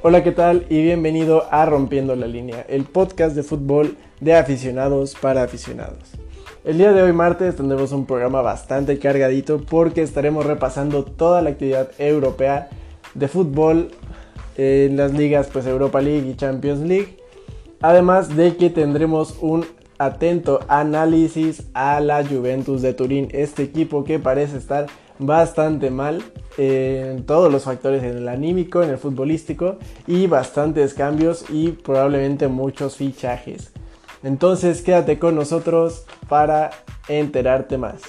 Hola, ¿qué tal? Y bienvenido a Rompiendo la Línea, el podcast de fútbol de aficionados para aficionados. El día de hoy martes tendremos un programa bastante cargadito porque estaremos repasando toda la actividad europea de fútbol en las ligas pues Europa League y Champions League. Además de que tendremos un atento análisis a la Juventus de Turín, este equipo que parece estar bastante mal en todos los factores, en el anímico, en el futbolístico y bastantes cambios y probablemente muchos fichajes. Entonces quédate con nosotros para enterarte más.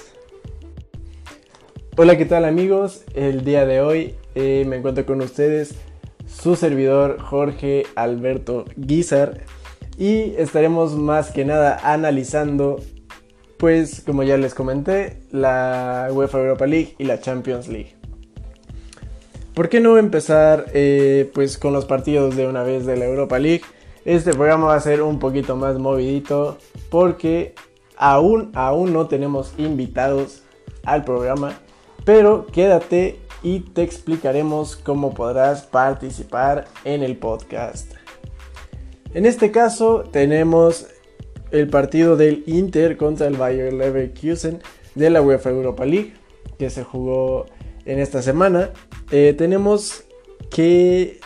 Hola, ¿qué tal amigos? El día de hoy eh, me encuentro con ustedes su servidor Jorge Alberto Guizar y estaremos más que nada analizando pues como ya les comenté, la UEFA Europa League y la Champions League. ¿Por qué no empezar eh, pues con los partidos de una vez de la Europa League? Este programa va a ser un poquito más movidito porque aún, aún no tenemos invitados al programa, pero quédate y te explicaremos cómo podrás participar en el podcast. En este caso tenemos el partido del Inter contra el Bayer Leverkusen de la UEFA Europa League que se jugó en esta semana. Eh, tenemos que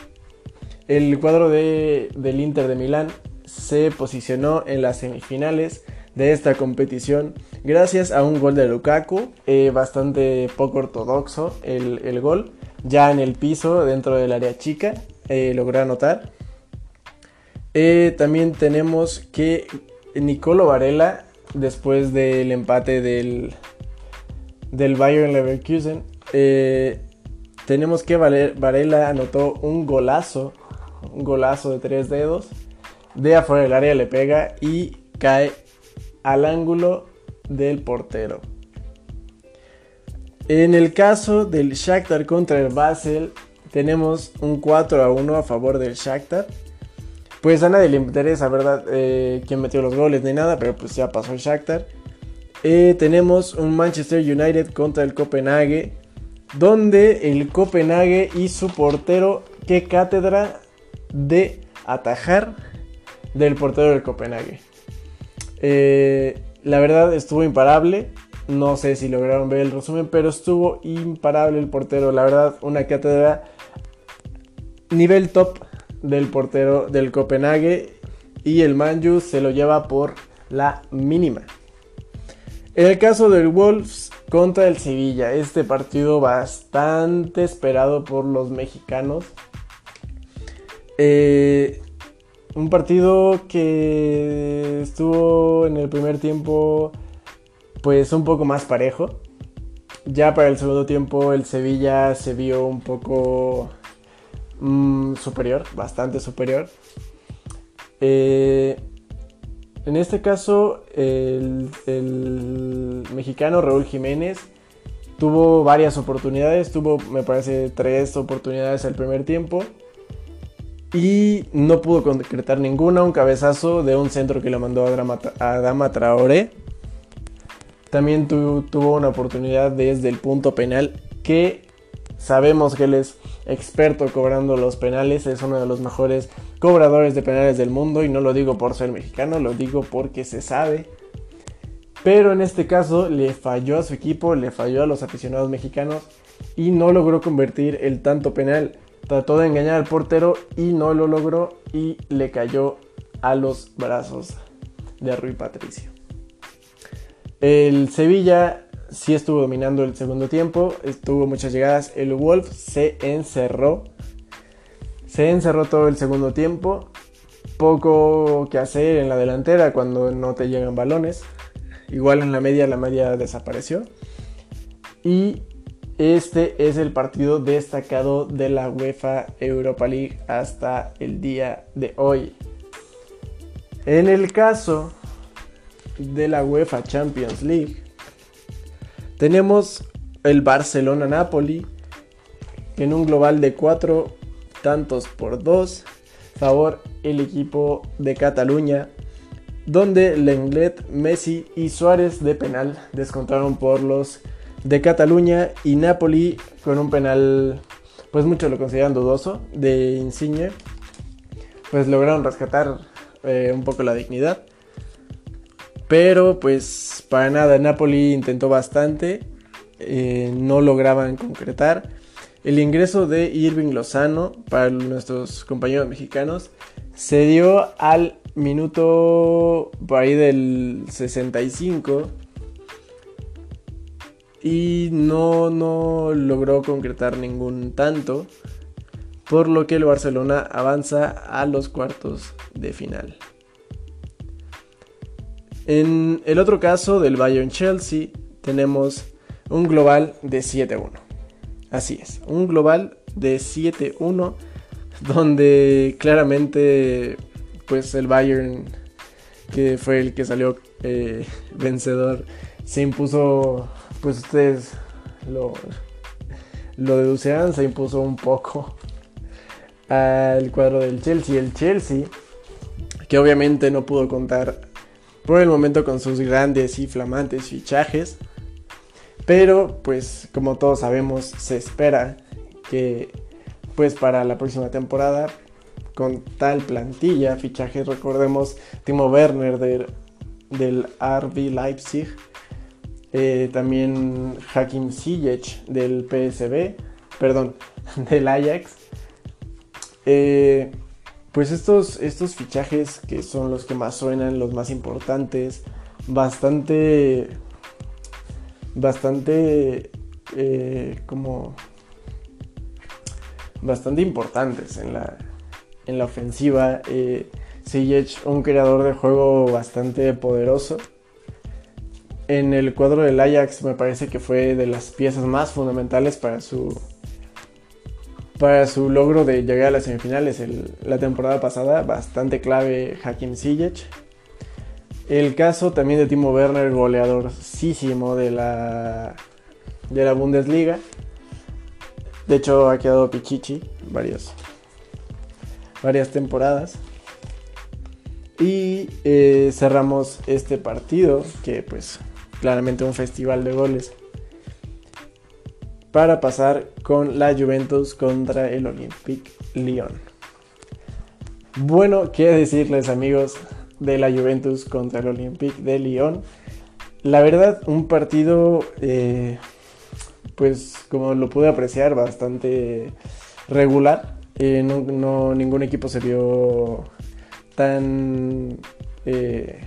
el cuadro de, del Inter de Milán se posicionó en las semifinales de esta competición gracias a un gol de Lukaku, eh, bastante poco ortodoxo el, gol, ya en el piso dentro del área chica, eh, logró anotar. también tenemos que Nicolo Varela, después del empate del, del Bayern Leverkusen, eh, tenemos que Varela anotó un golazo, un golazo de tres dedos, de afuera del área le pega y cae al ángulo del portero. En el caso del Shakhtar contra el Basel, tenemos un 4 a 1 a favor del Shakhtar. Pues a nadie le interesa, ¿verdad? Eh, quién metió los goles ni nada, pero pues ya pasó el Shakhtar. Eh, tenemos un Manchester United contra el Copenhague, donde el Copenhague y su portero, qué cátedra de atajar del portero del Copenhague. Eh, la verdad estuvo imparable. No sé si lograron ver el resumen, pero estuvo imparable el portero. La verdad, una cátedra nivel top del portero del Copenhague y el Manju se lo lleva por la mínima. En el caso del Wolves contra el Sevilla, este partido bastante esperado por los mexicanos. Eh, un partido que estuvo en el primer tiempo pues un poco más parejo. Ya para el segundo tiempo el Sevilla se vio un poco Mm, superior, bastante superior. Eh, en este caso, el, mexicano Raúl Jiménez tuvo varias oportunidades, tuvo me parece tres oportunidades el primer tiempo y no pudo concretar ninguna, un cabezazo de un centro que le mandó a Dama, Traoré. También tuvo una oportunidad desde el punto penal que sabemos que él es experto cobrando los penales, es uno de los mejores cobradores de penales del mundo y no lo digo por ser mexicano, lo digo porque se sabe. Pero en este caso le falló a su equipo, le falló a los aficionados mexicanos y no logró convertir el tanto penal. Trató de engañar al portero y no lo logró y le cayó a los brazos de Rui Patricio. El Sevilla sí estuvo dominando el segundo tiempo, estuvo muchas llegadas. El Wolf se encerró. Se encerró todo el segundo tiempo. Poco que hacer en la delantera cuando no te llegan balones. Igual en la media, la media desapareció. Y este es el partido destacado de la UEFA Europa League hasta el día de hoy. En el caso de la UEFA Champions League, tenemos el Barcelona-Napoli en un global de 4 tantos por 2. Favor el equipo de Cataluña, donde Lenglet, Messi y Suárez de penal descontaron por los de Cataluña y Napoli con un penal pues muchos lo consideran dudoso, de Insigne, pues lograron rescatar eh, un poco la dignidad. Pero pues para nada, Napoli intentó bastante, eh, no lograban concretar. El ingreso de Irving Lozano para nuestros compañeros mexicanos se dio al minuto por ahí del 65 y no, no logró concretar ningún tanto, por lo que el Barcelona avanza a los cuartos de final. En el otro caso del Bayern Chelsea tenemos un global de 7-1. Así es, un global de 7-1 donde claramente pues el Bayern que fue el que salió eh, vencedor se impuso pues ustedes lo, lo deducirán, se impuso un poco al cuadro del Chelsea. El Chelsea, que obviamente no pudo contar por el momento con sus grandes y flamantes fichajes, pero pues como todos sabemos se espera que pues para la próxima temporada con tal plantilla, fichajes, recordemos Timo Werner del RB Leipzig, eh, también Hakim Ziyech del PSB, perdón, del Ajax. Eh, pues estos, estos fichajes que son los que más suenan, los más importantes, bastante, bastante, eh, como, bastante importantes en la, en la ofensiva. Eh, un creador de juego bastante poderoso en el cuadro del Ajax me parece que fue de las piezas más fundamentales para su para su logro de llegar a las semifinales la temporada pasada, bastante clave Hakim Ziyech. El caso también de Timo Werner, goleadorísimo de la de la Bundesliga. De hecho ha quedado Pichichi varios, varias temporadas. Y eh, cerramos este partido que pues claramente un festival de goles. Para pasar con la Juventus contra el Olympique Lyon. Bueno, qué decirles amigos de la Juventus contra el Olympique de Lyon. La verdad, un partido, eh, pues como lo pude apreciar, bastante regular. Eh, no, ningún equipo se vio tan, eh,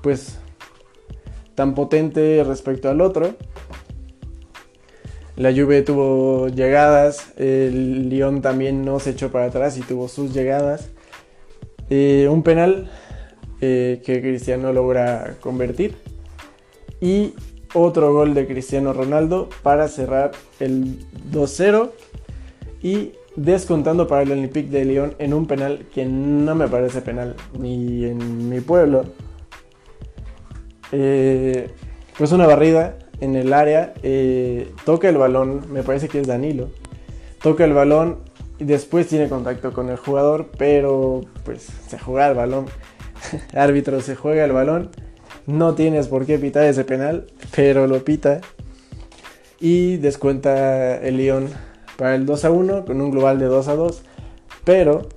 pues tan potente respecto al otro. La Juve tuvo llegadas, el Lyon también no se echó para atrás y tuvo sus llegadas. Eh, un penal eh, que Cristiano logra convertir. Y otro gol de Cristiano Ronaldo para cerrar el 2-0 y descontando para el Olympique de Lyon en un penal que no me parece penal ni en mi pueblo eh, pues una barrida en el área, eh, toca el balón, me parece que es Danilo, toca el balón y después tiene contacto con el jugador, pero pues se juega el balón, árbitro se juega el balón, no tienes por qué pitar ese penal, pero lo pita y descuenta el Lyon para el 2 a 1 con un global de 2 a 2, pero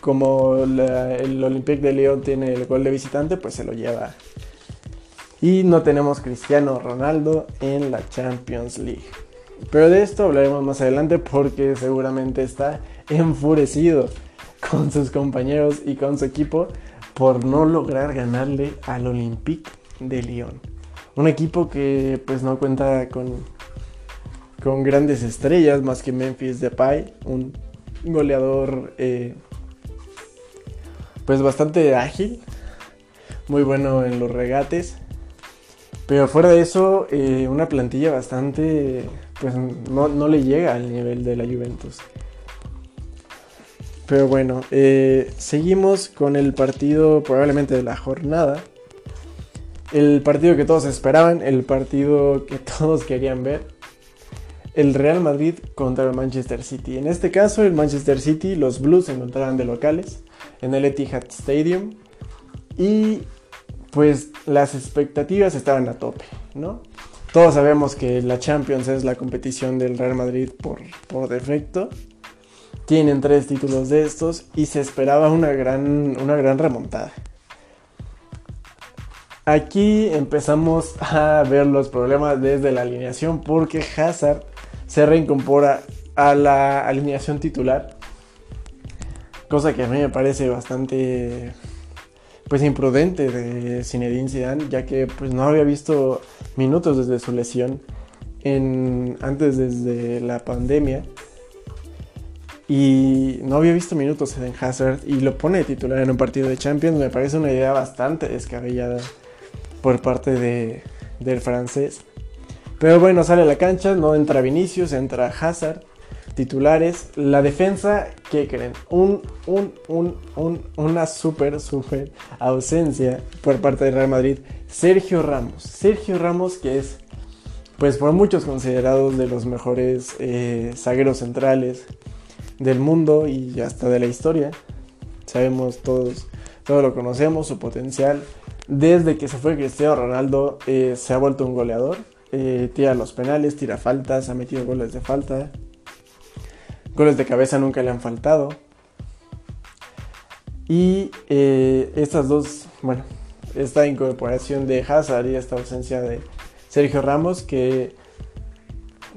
como el Olympique de Lyon tiene el gol de visitante, pues se lo lleva y no tenemos Cristiano Ronaldo en la Champions League. Pero de esto hablaremos más adelante porque seguramente está enfurecido con sus compañeros y con su equipo por no lograr ganarle al Olympique de Lyon. Un equipo que pues no cuenta con, con grandes estrellas más que Memphis Depay, un goleador eh, pues bastante ágil, muy bueno en los regates pero fuera de eso, eh, una plantilla bastante, pues no, le llega al nivel de la Juventus. Pero bueno, eh, seguimos con el partido probablemente de la jornada. El partido que todos esperaban, el partido que todos querían ver. El Real Madrid contra el Manchester City. En este caso, el Manchester City, los Blues se encontraban de locales en el Etihad Stadium. Y pues las expectativas estaban a tope, ¿no? Todos sabemos que la Champions es la competición del Real Madrid por, por defecto. Tienen tres títulos de estos y se esperaba una gran, una gran remontada. Aquí empezamos a ver los problemas desde la alineación porque Hazard se reincorpora a la alineación titular. Cosa que a mí me parece bastante pues imprudente de Zinedine Zidane, ya que pues no había visto minutos desde su lesión en, antes desde la pandemia. Y no había visto minutos en Hazard y lo pone titular en un partido de Champions. Me parece una idea bastante descabellada por parte de, del francés. Pero bueno, sale a la cancha, no entra Vinicius, entra Hazard titulares. La defensa, ¿qué creen? Un, una súper, súper ausencia por parte del Real Madrid. Sergio Ramos. Sergio Ramos que es, pues por muchos considerados de los mejores eh, zagueros centrales del mundo y hasta de la historia. Sabemos todos, todos lo conocemos, su potencial. Desde que se fue Cristiano Ronaldo eh, se ha vuelto un goleador. Eh, tira los penales, tira faltas, ha metido goles de falta, Goles de cabeza nunca le han faltado. Y eh, estas dos, bueno, esta incorporación de Hazard y esta ausencia de Sergio Ramos, que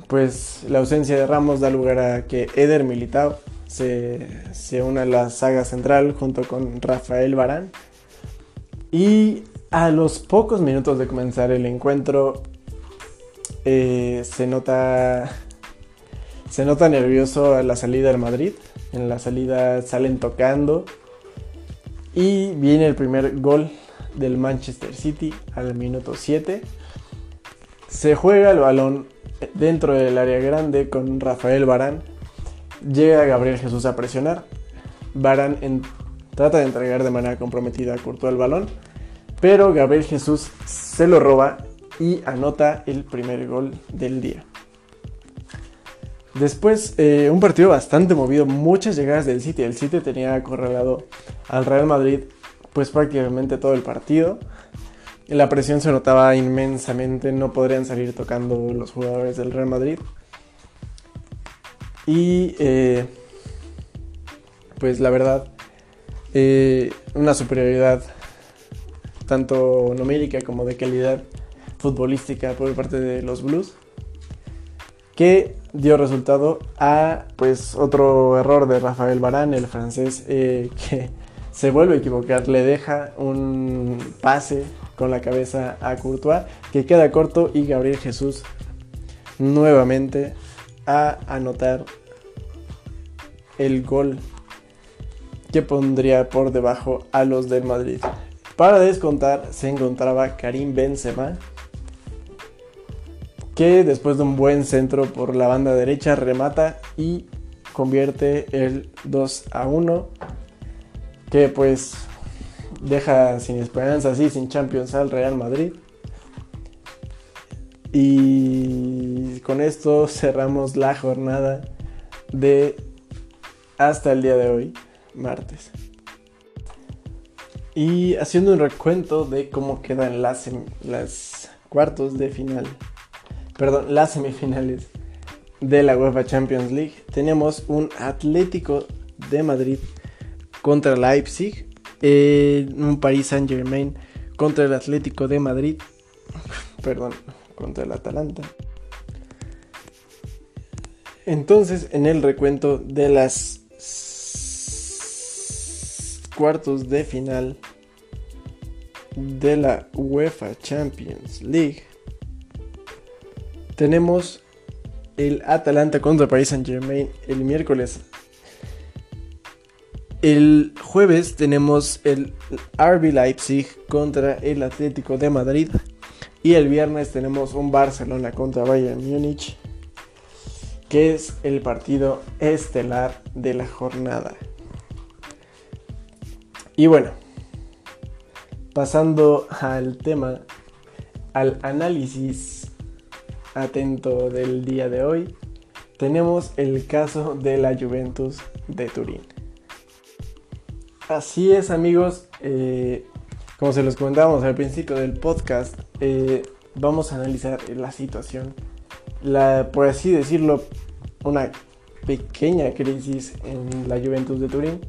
pues la ausencia de Ramos da lugar a que Eder Militao se, se una a la saga central junto con Rafael Barán. Y a los pocos minutos de comenzar el encuentro eh, se nota se nota nervioso a la salida del Madrid. En la salida salen tocando. Y viene el primer gol del Manchester City al minuto 7. Se juega el balón dentro del área grande con Rafael Barán. Llega Gabriel Jesús a presionar. Barán trata de entregar de manera comprometida a Courtois el balón. Pero Gabriel Jesús se lo roba y anota el primer gol del día. Después, eh, un partido bastante movido, muchas llegadas del City. El City tenía acorralado al Real Madrid, pues prácticamente todo el partido. La presión se notaba inmensamente, no podrían salir tocando los jugadores del Real Madrid. Y, eh, pues la verdad, eh, una superioridad tanto numérica como de calidad futbolística por parte de los Blues que dio resultado a pues otro error de Rafael Barán, el francés, eh, que se vuelve a equivocar, le deja un pase con la cabeza a Courtois que queda corto y Gabriel Jesús nuevamente a anotar el gol que pondría por debajo a los del Madrid. Para descontar se encontraba Karim Benzema que después de un buen centro por la banda derecha remata y convierte el 2 a 1 que pues deja sin esperanza así sin Champions al Real Madrid. Y con esto cerramos la jornada de hasta el día de hoy martes. Y haciendo un recuento de cómo quedan las, las cuartos de final perdón, las semifinales de la UEFA Champions League, tenemos un Atlético de Madrid contra Leipzig, un Paris Saint Germain contra el Atlético de Madrid, perdón, contra el Atalanta. Entonces, en el recuento de las cuartos de final de la UEFA Champions League, tenemos el Atalanta contra Paris Saint Germain el miércoles. El jueves tenemos el RB Leipzig contra el Atlético de Madrid. Y el viernes tenemos un Barcelona contra Bayern Múnich, que es el partido estelar de la jornada. Y bueno, pasando al tema, al análisis atento del día de hoy, tenemos el caso de la Juventus de Turín. Así es amigos, eh, como se los comentábamos al principio del podcast, eh, vamos a analizar la situación, la, por así decirlo, una pequeña crisis en la Juventus de Turín,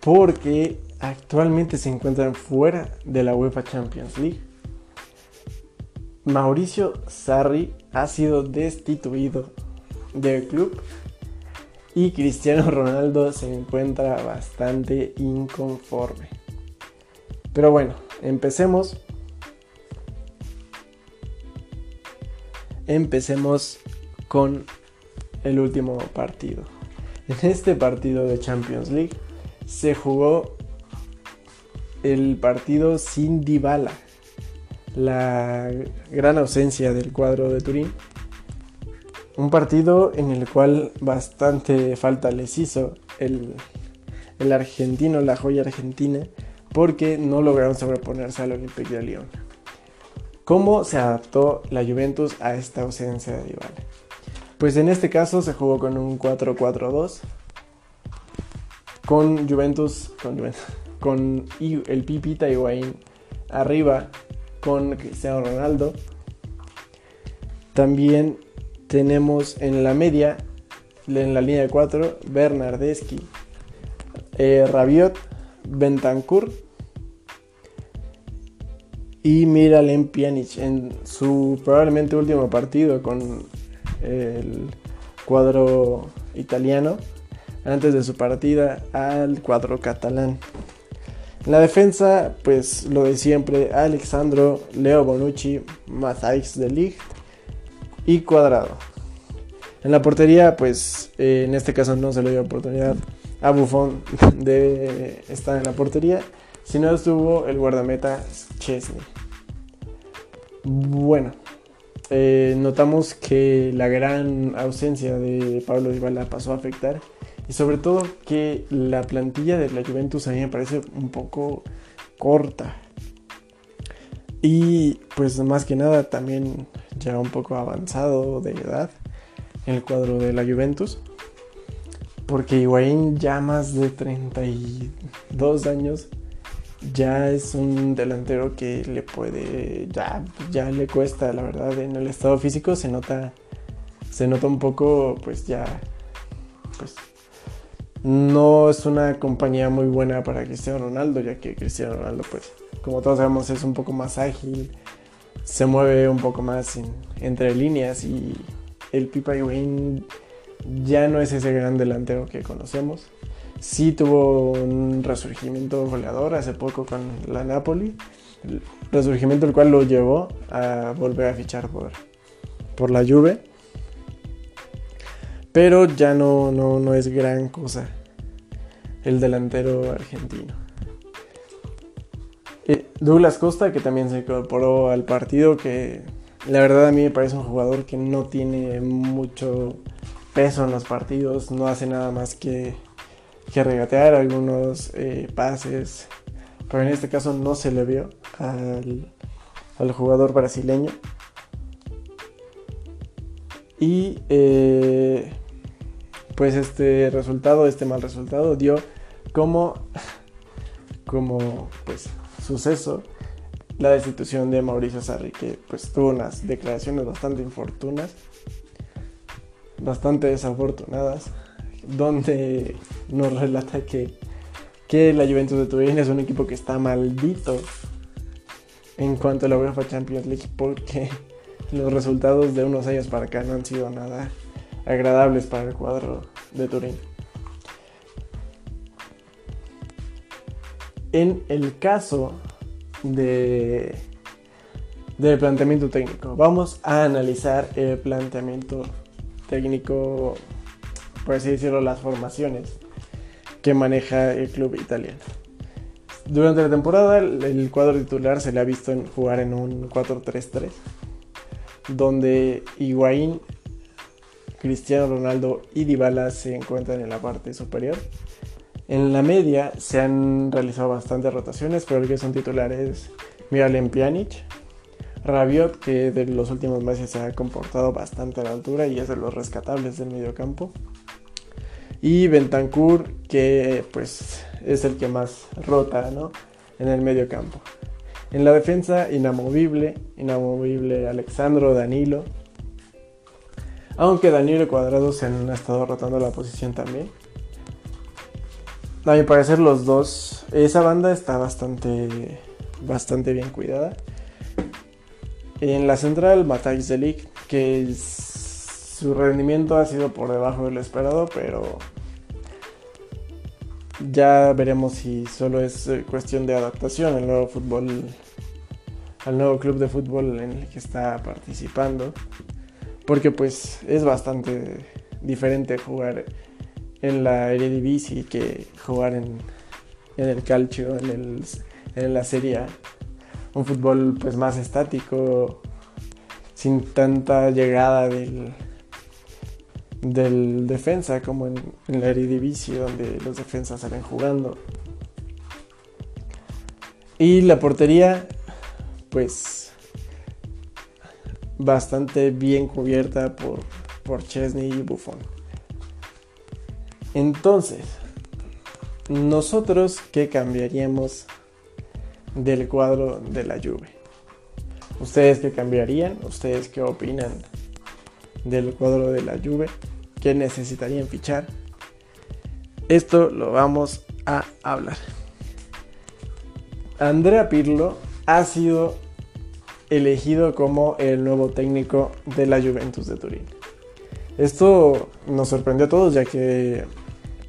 porque actualmente se encuentran fuera de la UEFA Champions League. Mauricio Sarri ha sido destituido del club y Cristiano Ronaldo se encuentra bastante inconforme. Pero bueno, empecemos. Empecemos con el último partido. En este partido de Champions League se jugó el partido sin Dybala, la gran ausencia del cuadro de Turín. Un partido en el cual bastante falta les hizo el, el argentino, la joya argentina, porque no lograron sobreponerse al Olympique de Lyon. ¿Cómo se adaptó la Juventus a esta ausencia de Dybala? Pues en este caso se jugó con un 4-4-2 con Juventus, con, Juventus, con el Pipita Higuaín arriba con Cristiano Ronaldo. También tenemos en la media, en la línea de 4, Bernardeschi, eh, Rabiot, Bentancur y Miralem Pjanic en su probablemente último partido con el cuadro italiano antes de su partida al cuadro catalán. En la defensa, pues lo de siempre, Alexandro, Leo Bonucci, Matthijs de Ligt y Cuadrado. En la portería, pues eh, en este caso no se le dio oportunidad a Buffon de estar en la portería, sino estuvo el guardameta Chesney. Bueno, eh, notamos que la gran ausencia de Pablo Dybala pasó a afectar y sobre todo que la plantilla de la Juventus a mí me parece un poco corta. Y pues más que nada también ya un poco avanzado de edad en el cuadro de la Juventus. Porque Higuaín ya más de 32 años ya es un delantero que le puede ya ya le cuesta la verdad en el estado físico se nota se nota un poco pues ya pues no es una compañía muy buena para Cristiano Ronaldo, ya que Cristiano Ronaldo, pues, como todos sabemos, es un poco más ágil, se mueve un poco más entre líneas y el Pipa Wayne ya no es ese gran delantero que conocemos. Sí tuvo un resurgimiento goleador hace poco con la Napoli, resurgimiento el cual lo llevó a volver a fichar por, por la Juve pero ya no, no, es gran cosa el delantero argentino. Eh, Douglas Costa, que también se incorporó al partido, que la verdad a mí me parece un jugador que no tiene mucho peso en los partidos, no hace nada más que, que regatear algunos eh, pases, pero en este caso no se le vio al, al jugador brasileño. Y eh, pues este resultado, este mal resultado dio como, como pues suceso la destitución de Mauricio Sarri, que pues tuvo unas declaraciones bastante infortunas, bastante desafortunadas, donde nos relata que, que la Juventus de Turín es un equipo que está maldito en cuanto a la UEFA Champions League porque los resultados de unos años para acá no han sido nada agradables para el cuadro de Turín. En el caso de del planteamiento técnico, vamos a analizar el planteamiento técnico, por así decirlo, las formaciones que maneja el club italiano. Durante la temporada el cuadro titular se le ha visto jugar en un 4-3-3, donde Higuaín Cristiano Ronaldo y Dybala se encuentran en la parte superior. En la media se han realizado bastantes rotaciones, pero el que son titulares Miralem Pjanic, Rabiot, que de los últimos meses se ha comportado bastante a la altura y es de los rescatables del mediocampo. Y Bentancur, que pues es el que más rota ¿no? en el mediocampo. En la defensa, inamovible, inamovible Alexandro Danilo. Aunque Danilo Cuadrado se han estado rotando la posición también. A mi parecer los dos, esa banda está bastante, bastante bien cuidada. En la central, Matthijs de que su rendimiento ha sido por debajo de lo esperado, pero ya veremos si solo es eh, cuestión de adaptación al nuevo fútbol, al nuevo club de fútbol en el que está participando, porque pues es bastante diferente jugar en la Eredivisie que jugar en, el calcio, en, el, en la Serie A. Un fútbol pues más estático, sin tanta llegada del, del defensa como en, la Eredivisie donde los defensas salen jugando. Y la portería pues bastante bien cubierta por, por Chesney y Buffon. Entonces, nosotros qué cambiaríamos del cuadro de la Juve. ¿Ustedes qué cambiarían? ¿Ustedes qué opinan del cuadro de la Juve? que necesitarían fichar. Esto lo vamos a hablar. Andrea Pirlo ha sido elegido como el nuevo técnico de la Juventus de Turín. Esto nos sorprendió a todos ya que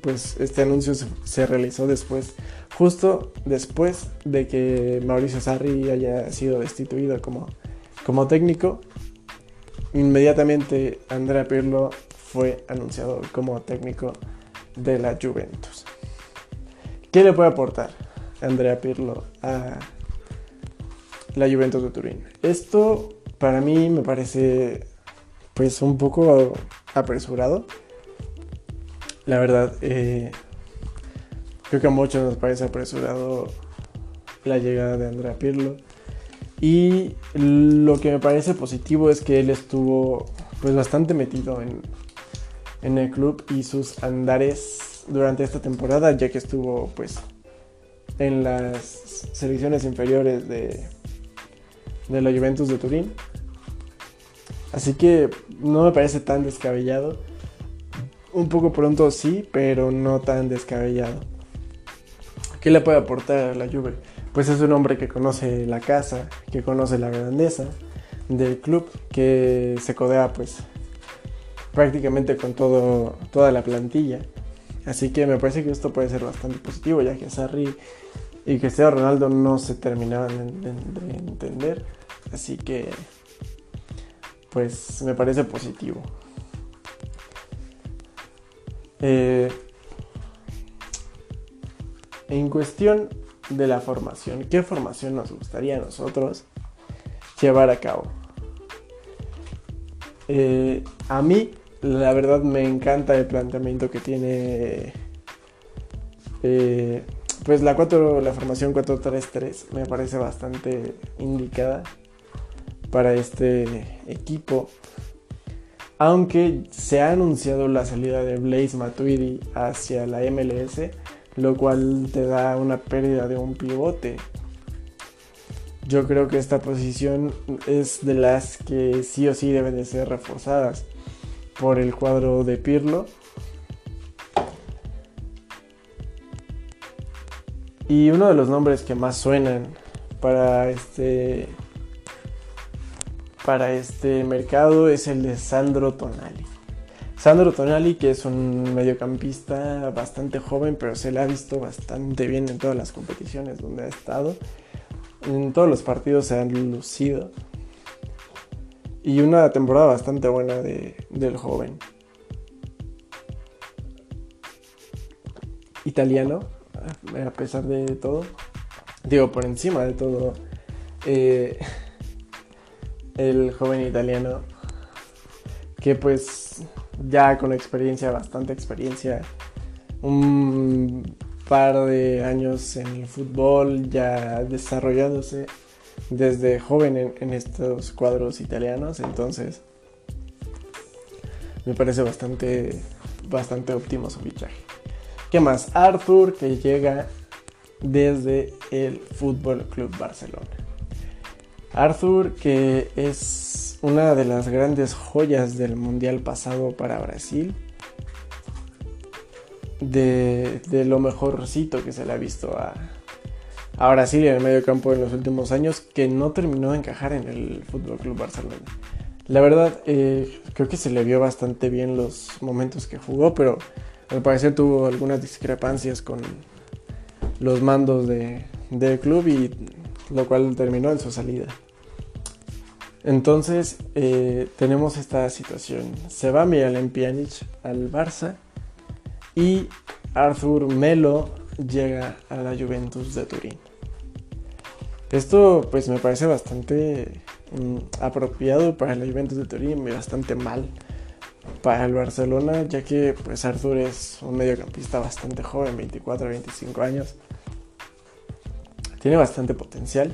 pues este anuncio se, realizó después, justo después de que Mauricio Sarri haya sido destituido como, como técnico. Inmediatamente Andrea Pirlo fue anunciado como técnico de la Juventus. ¿Qué le puede aportar Andrea Pirlo a la Juventus de Turín? Esto para mí me parece pues un poco apresurado. La verdad, eh, creo que a muchos nos parece apresurado la llegada de Andrea Pirlo. Y lo que me parece positivo es que él estuvo pues bastante metido en, en el club y sus andares durante esta temporada, ya que estuvo pues en las selecciones inferiores de, de la Juventus de Turín. Así que no me parece tan descabellado. Un poco pronto sí, pero no tan descabellado. ¿Qué le puede aportar la Juve? Pues es un hombre que conoce la casa, que conoce la grandeza del club, que se codea pues prácticamente con todo, toda la plantilla. Así que me parece que esto puede ser bastante positivo, ya que Sarri y Cristiano Ronaldo no se terminaban de, entender. Así que, pues me parece positivo. Eh, en cuestión de la formación, ¿qué formación nos gustaría a nosotros llevar a cabo? Eh, a mí la verdad me encanta el planteamiento que tiene eh, pues la 4 la formación 4-3-3 me parece bastante indicada para este equipo aunque se ha anunciado la salida de Blaze Matuidi hacia la MLS lo cual te da una pérdida de un pivote yo creo que esta posición es de las que sí o sí deben de ser reforzadas por el cuadro de Pirlo. Y uno de los nombres que más suenan para este para este mercado es el de Sandro Tonali. Sandro Tonali, que es un mediocampista bastante joven, pero se le ha visto bastante bien en todas las competiciones donde ha estado. En todos los partidos se han lucido y una temporada bastante buena de, del joven. Italiano, a pesar de todo, digo, por encima de todo, eh, el joven italiano, que pues ya con experiencia, bastante experiencia, un par de años en el fútbol, ya desarrollándose desde joven en, estos cuadros italianos, entonces me parece bastante, bastante óptimo su fichaje. ¿Qué más? Arthur que llega desde el Fútbol Club Barcelona. Arthur, que es una de las grandes joyas del Mundial pasado para Brasil. De, lo mejorcito que se le ha visto a, Brasil en el medio campo en los últimos años, que no terminó de encajar en el Fútbol Club Barcelona. La verdad, eh, creo que se le vio bastante bien los momentos que jugó, pero al parecer tuvo algunas discrepancias con los mandos de, del club y lo cual terminó en su salida. Entonces eh, tenemos esta situación. Se va Miralem Pjanic al Barça y Arthur Melo llega a la Juventus de Turín. Esto pues me parece bastante Mm, apropiado para la Juventus de Turín y bastante mal para el Barcelona, ya que pues Arthur es un mediocampista bastante joven, 24, 25 años. Tiene bastante potencial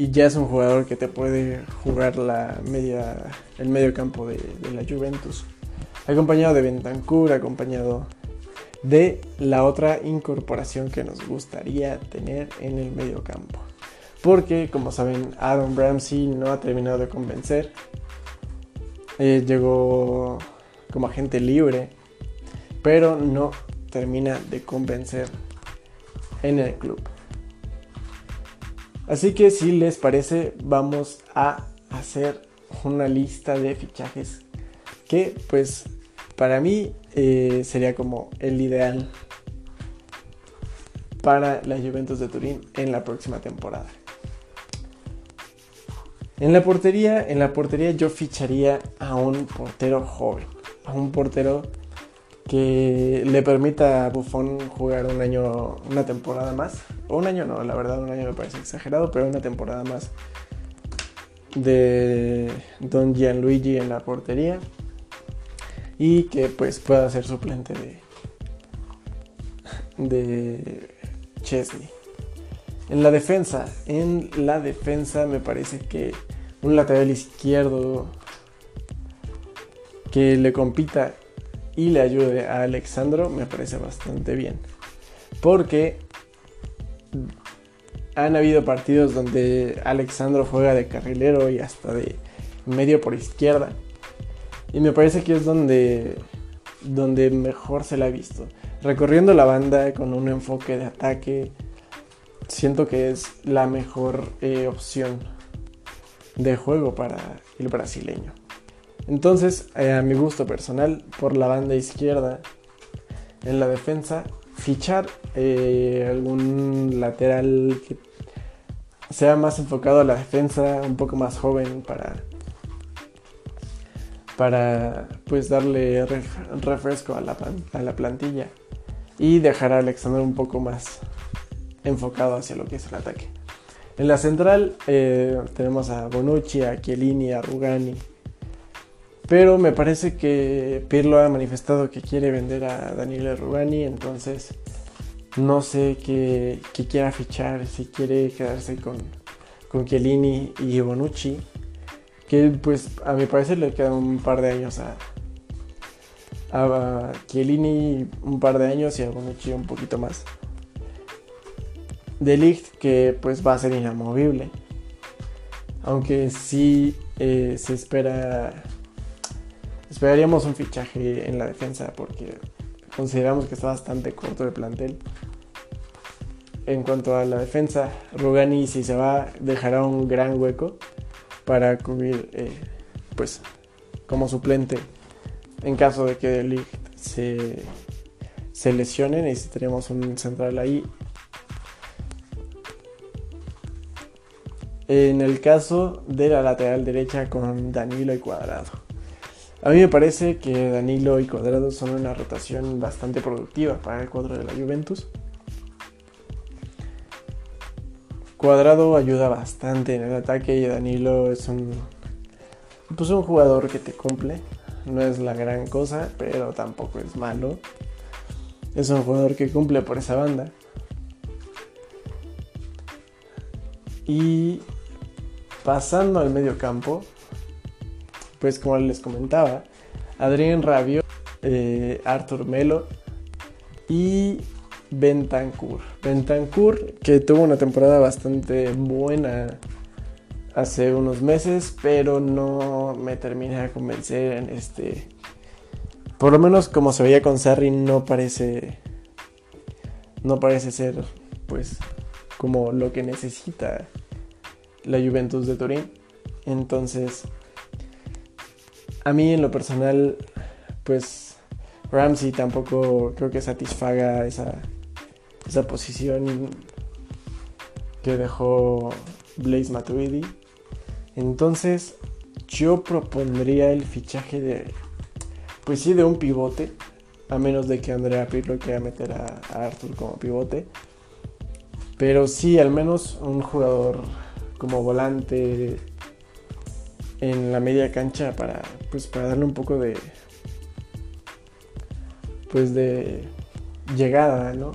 y ya es un jugador que te puede jugar la media, el medio campo de, la Juventus. Acompañado de Bentancur, acompañado de la otra incorporación que nos gustaría tener en el medio campo. Porque, como saben, Adam Ramsey no ha terminado de convencer. Llegó como agente libre, pero no termina de convencer en el club. Así que si les parece, vamos a hacer una lista de fichajes que pues para mí eh, sería como el ideal para la Juventus de Turín en la próxima temporada. En la portería, en la portería yo ficharía a un portero joven, a un portero que le permita a Buffon jugar un año, una temporada más. Un año no, la verdad un año me parece exagerado, pero una temporada más de Don Gianluigi en la portería. Y que pues pueda ser suplente de, de Chesney. En la defensa, en la defensa me parece que un lateral izquierdo que le compita y le ayude a Alexandro me parece bastante bien. Porque han habido partidos donde Alexandro juega de carrilero y hasta de medio por izquierda. Y me parece que es donde, donde mejor se la ha visto. Recorriendo la banda con un enfoque de ataque, siento que es la mejor eh, opción de juego para el brasileño. Entonces, eh, a mi gusto personal, por la banda izquierda, en la defensa, fichar eh, algún lateral que sea más enfocado a la defensa, un poco más joven para para pues darle refresco a la, a la plantilla y dejar a Alexander un poco más enfocado hacia lo que es el ataque. En la central eh, tenemos a Bonucci, a Chiellini, a Rugani. Pero me parece que Pirlo ha manifestado que quiere vender a Daniele Rugani, entonces no sé qué, quiera fichar, si quiere quedarse con, con Chiellini y Bonucci, que pues a mi parecer le quedan un par de años a, a Chiellini un par de años y a Bonucci un poquito más de Ligt que pues va a ser inamovible. Aunque sí eh, se espera. Esperaríamos un fichaje en la defensa porque consideramos que está bastante corto el plantel. En cuanto a la defensa, Rugani si se va dejará un gran hueco para cubrir eh, pues como suplente en caso de que Ligt se, se lesione necesitaremos un central ahí en el caso de la lateral derecha con Danilo y Cuadrado. A mí me parece que Danilo y Cuadrado son una rotación bastante productiva para el cuadro de la Juventus. Cuadrado ayuda bastante en el ataque y Danilo es un, pues un jugador que te cumple. No es la gran cosa, pero tampoco es malo. Es un jugador que cumple por esa banda. Y Pasando al medio campo, pues como les comentaba, Adrián Rabio, eh, Arthur Melo y Bentancur. Bentancur que tuvo una temporada bastante buena hace unos meses, pero no me terminé de convencer en este... Por lo menos como se veía con Sarri no parece... No parece ser pues como lo que necesita la Juventus de Turín. Entonces, a mí en lo personal, pues Ramsey tampoco creo que satisfaga esa, esa posición que dejó Blaze Matuidi. Entonces, yo propondría el fichaje de, pues sí, de un pivote, a menos de que Andrea Pirlo quiera meter a, a Arthur como pivote. Pero sí, al menos un jugador como volante en la media cancha para, pues, para darle un poco de, pues de llegada, ¿no?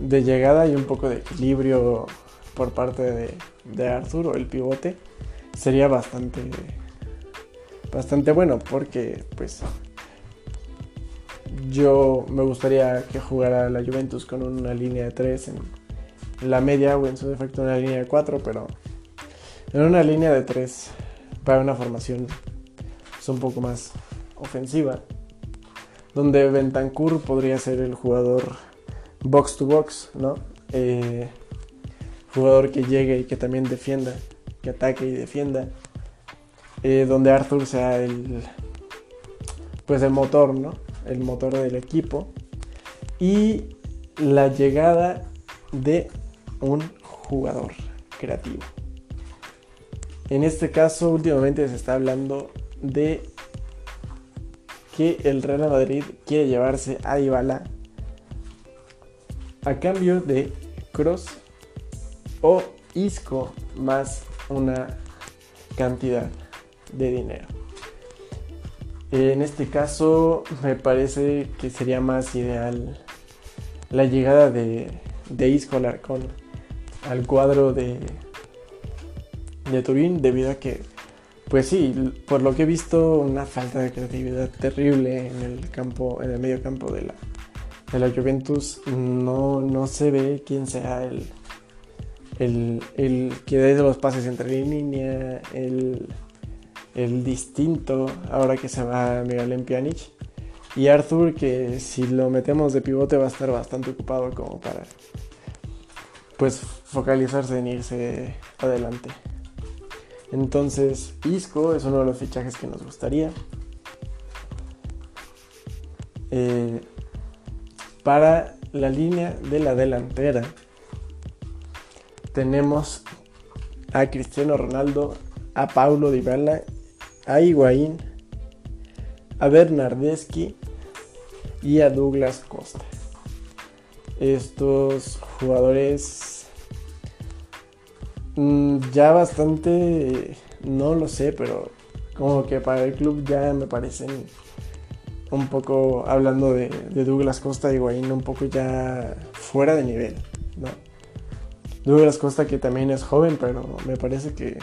De llegada y un poco de equilibrio por parte de, de Arthur o el pivote sería bastante bastante bueno porque pues yo me gustaría que jugara la Juventus con una línea de 3 en la media o en su defecto una línea de 4 pero en una línea de 3 para una formación es un poco más ofensiva donde Bentancur podría ser el jugador box to box, ¿no? Eh, jugador que llegue y que también defienda, que ataque y defienda. Eh, donde Arthur sea el, pues el motor, ¿no? El motor del equipo. Y la llegada de un jugador creativo. En este caso, últimamente se está hablando de que el Real Madrid quiere llevarse a Dybala a cambio de Cross o Isco más una cantidad de dinero. En este caso me parece que sería más ideal la llegada de, de Isco Larcón al cuadro de, de Turín debido a que pues sí, por lo que he visto, una falta de creatividad terrible en el campo, en el medio campo de la, de la Juventus. No, no se ve quién sea el, el, el que dé los pases entre línea, el, el distinto, ahora que se va Miguel Pjanic. Y Arthur, que si lo metemos de pivote va a estar bastante ocupado como para pues focalizarse en irse adelante. Entonces, Isco es uno de los fichajes que nos gustaría. Eh, para la línea de la delantera tenemos a Cristiano Ronaldo, a Paulo Dybala, a Higuaín, a Bernardeschi y a Douglas Costa. Estos jugadores Mm, ya bastante, no lo sé, pero como que para el club ya me parecen un poco, hablando de, Douglas Costa y Higuaín, un poco ya fuera de nivel. Douglas Costa que también es joven, pero me parece que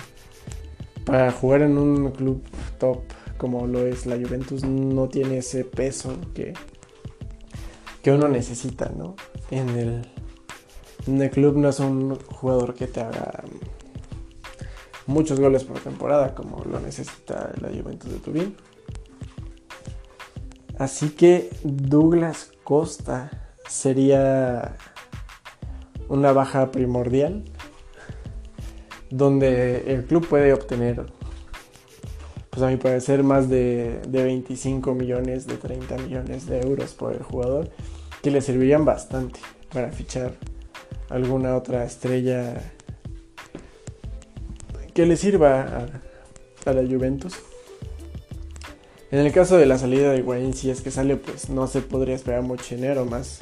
para jugar en un club top como lo es la Juventus no tiene ese peso que, que uno necesita, ¿no? En el, en el club no es un jugador que te haga muchos goles por temporada como lo necesita la Juventus de Turín. Así que Douglas Costa sería una baja primordial donde el club puede obtener, pues a mi parecer, más de, de 25 millones, de 30 millones de euros por el jugador, que le servirían bastante para fichar alguna otra estrella que le sirva a, la Juventus. En el caso de la salida de Wayne, si es que sale, pues no se podría esperar mucho dinero más.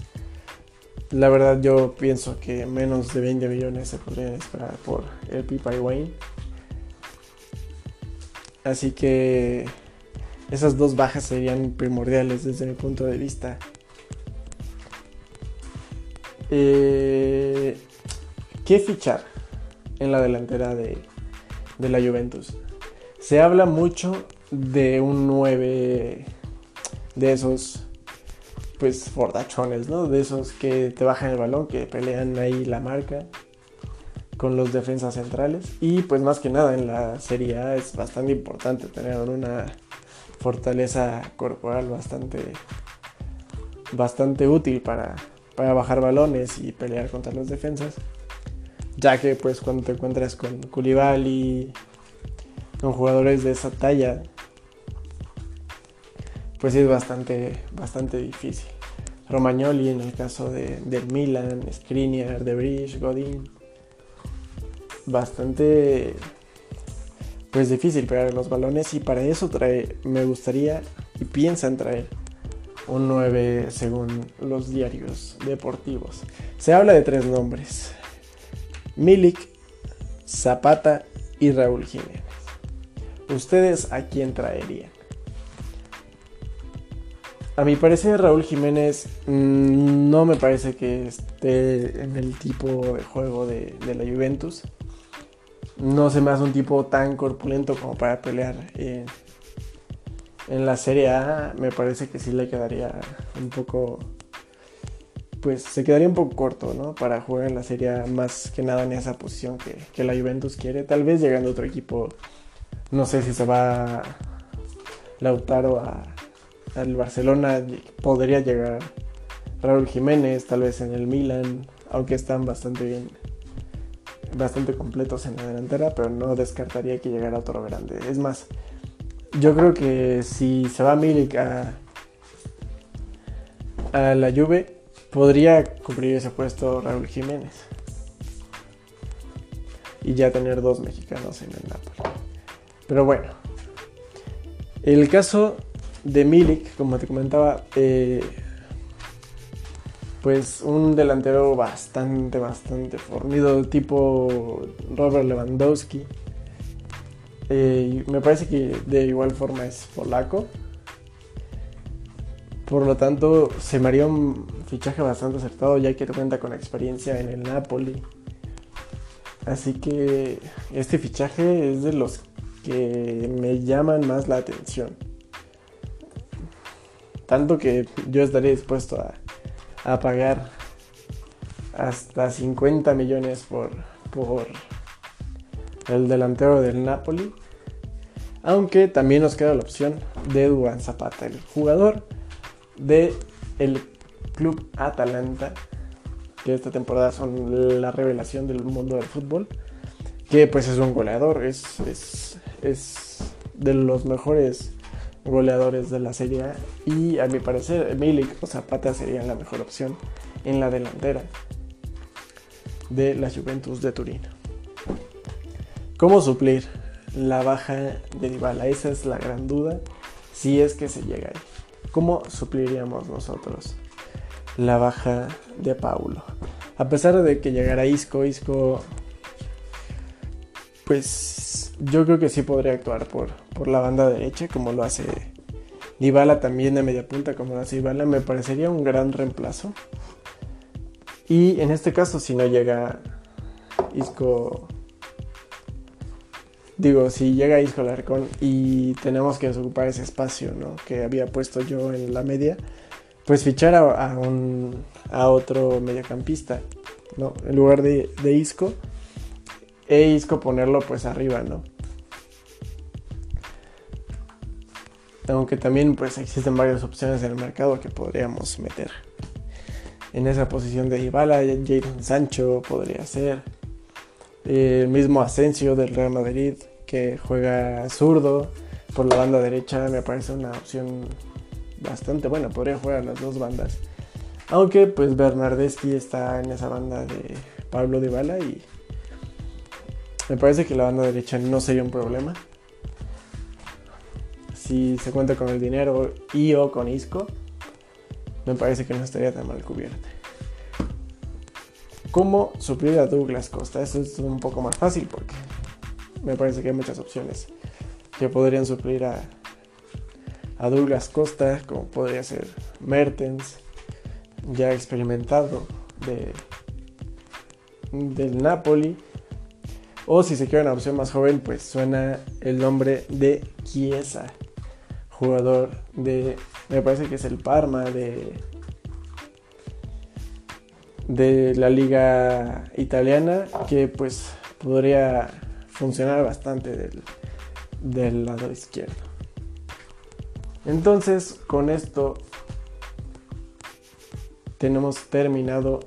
La verdad yo pienso que menos de 20 millones se podrían esperar por el Pipa Wayne. Así que esas dos bajas serían primordiales desde mi punto de vista. Eh, ¿Qué fichar en la delantera de, la Juventus? Se habla mucho de un 9 de esos pues fordachones, ¿no? De esos que te bajan el balón, que pelean ahí la marca. con los defensas centrales. Y pues más que nada en la Serie A es bastante importante tener una fortaleza corporal bastante, bastante útil para, para bajar balones y pelear contra los defensas. Ya que pues cuando te encuentras con Koulibaly, con jugadores de esa talla, pues es bastante, bastante difícil. Romagnoli en el caso de, del Milan, Skriniar, De Bridge, Godin. Bastante pues difícil pegar los balones y para eso trae, me gustaría y piensan traer un 9 según los diarios deportivos. Se habla de tres nombres. Milik, Zapata y Raúl Jiménez. ¿Ustedes a quién traerían? A mi parecer Raúl Jiménez mm, no me parece que esté en el tipo de juego de, la Juventus. No se me hace un tipo tan corpulento como para pelear en la Serie A. Me parece que sí le quedaría un poco... Pues se quedaría un poco corto, ¿no? Para jugar en la Serie A más que nada en esa posición que, que la Juventus quiere. Tal vez llegando a otro equipo, no sé si se va Lautaro a, al Barcelona podría llegar Raúl Jiménez, tal vez en el Milan, aunque están bastante bien, bastante completos en la delantera, pero no descartaría que llegara otro grande. Es más, yo creo que si se va Milik a, la Juve, podría cubrir ese puesto Raúl Jiménez. Y ya tener dos mexicanos en el Napoli. Pero bueno, el caso de Milik, como te comentaba, eh, pues un delantero bastante, bastante fornido, tipo Robert Lewandowski. Eh, me parece que de igual forma es polaco. Por lo tanto, se me haría un fichaje bastante acertado ya que cuenta con experiencia en el Napoli. Así que este fichaje es de los que me llaman más la atención. Tanto que yo estaría dispuesto a, pagar hasta 50 millones por, por el delantero del Napoli. Aunque también nos queda la opción de Duan Zapata, el jugador del el club Atalanta, que esta temporada son la revelación del mundo del fútbol, que pues es un goleador, es, es, es de los mejores goleadores de la Serie A y a mi parecer Milik o Zapata serían la mejor opción en la delantera de la Juventus de Turín. ¿Cómo suplir la baja de Dybala? Esa es la gran duda si es que se llega ahí. ¿Cómo supliríamos nosotros la baja de Paulo? A pesar de que llegara Isco, Isco pues yo creo que sí podría actuar por, por la banda derecha, como lo hace Dybala también de media punta, como lo hace Dybala, me parecería un gran reemplazo. Y en este caso, si no llega Isco, digo, si llega Isco Larcón y tenemos que ocupar ese espacio ¿no? que había puesto yo en la media, pues fichar a, un, a otro mediocampista, ¿no? En lugar de, de Isco e Isco ponerlo pues arriba, ¿no? Aunque también pues existen varias opciones en el mercado que podríamos meter. En esa posición de Ibala, Jadon Sancho podría ser. El mismo Asensio del Real Madrid que juega zurdo por la banda derecha me parece una opción bastante buena. Podría jugar las dos bandas. Aunque pues Bernardeschi está en esa banda de Pablo Dybala y me parece que la banda derecha no sería un problema. Si se cuenta con el dinero y o con Isco, me parece que no estaría tan mal cubierta. ¿Cómo suplir a Douglas Costa? Eso es un poco más fácil porque me parece que hay muchas opciones que podrían suplir a, a Douglas Costa, como podría ser Mertens, ya experimentado de, del Napoli. O si se quiere una opción más joven, pues suena el nombre de Chiesa, jugador de, me parece que es el Parma de, de la liga italiana que pues podría funcionar bastante del, del lado izquierdo. Entonces con esto tenemos terminado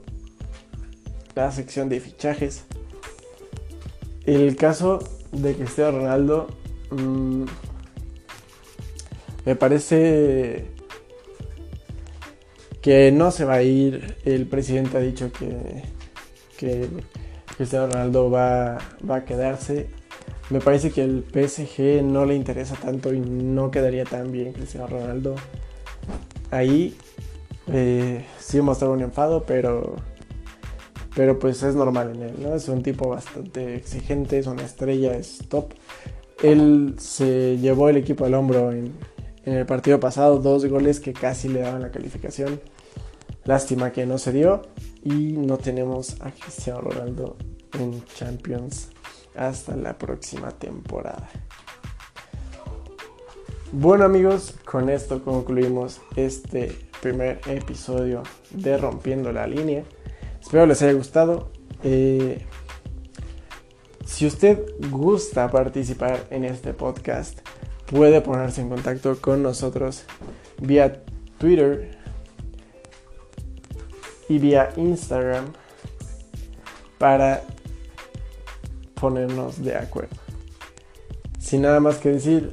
la sección de fichajes. El caso de Cristiano Ronaldo mmm, me parece que no se va a ir. El presidente ha dicho que, que Cristiano Ronaldo va, va a quedarse. Me parece que el PSG no le interesa tanto y no quedaría tan bien Cristiano Ronaldo ahí. Eh, sí mostró un enfado, pero, pero pues es normal en él, ¿no? Es un tipo bastante exigente, es una estrella, es top. Él se llevó el equipo al hombro en el partido pasado, dos goles que casi le daban la calificación. Lástima que no se dio y no tenemos a Cristiano Ronaldo en Champions hasta la próxima temporada. Bueno amigos, con esto concluimos este primer episodio de Rompiendo la Línea. Espero les haya gustado. Eh, si usted gusta participar en este podcast, puede ponerse en contacto con nosotros vía Twitter vía Instagram para ponernos de acuerdo. Sin nada más que decir,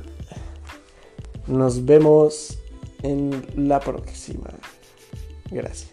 nos vemos en la próxima. Gracias.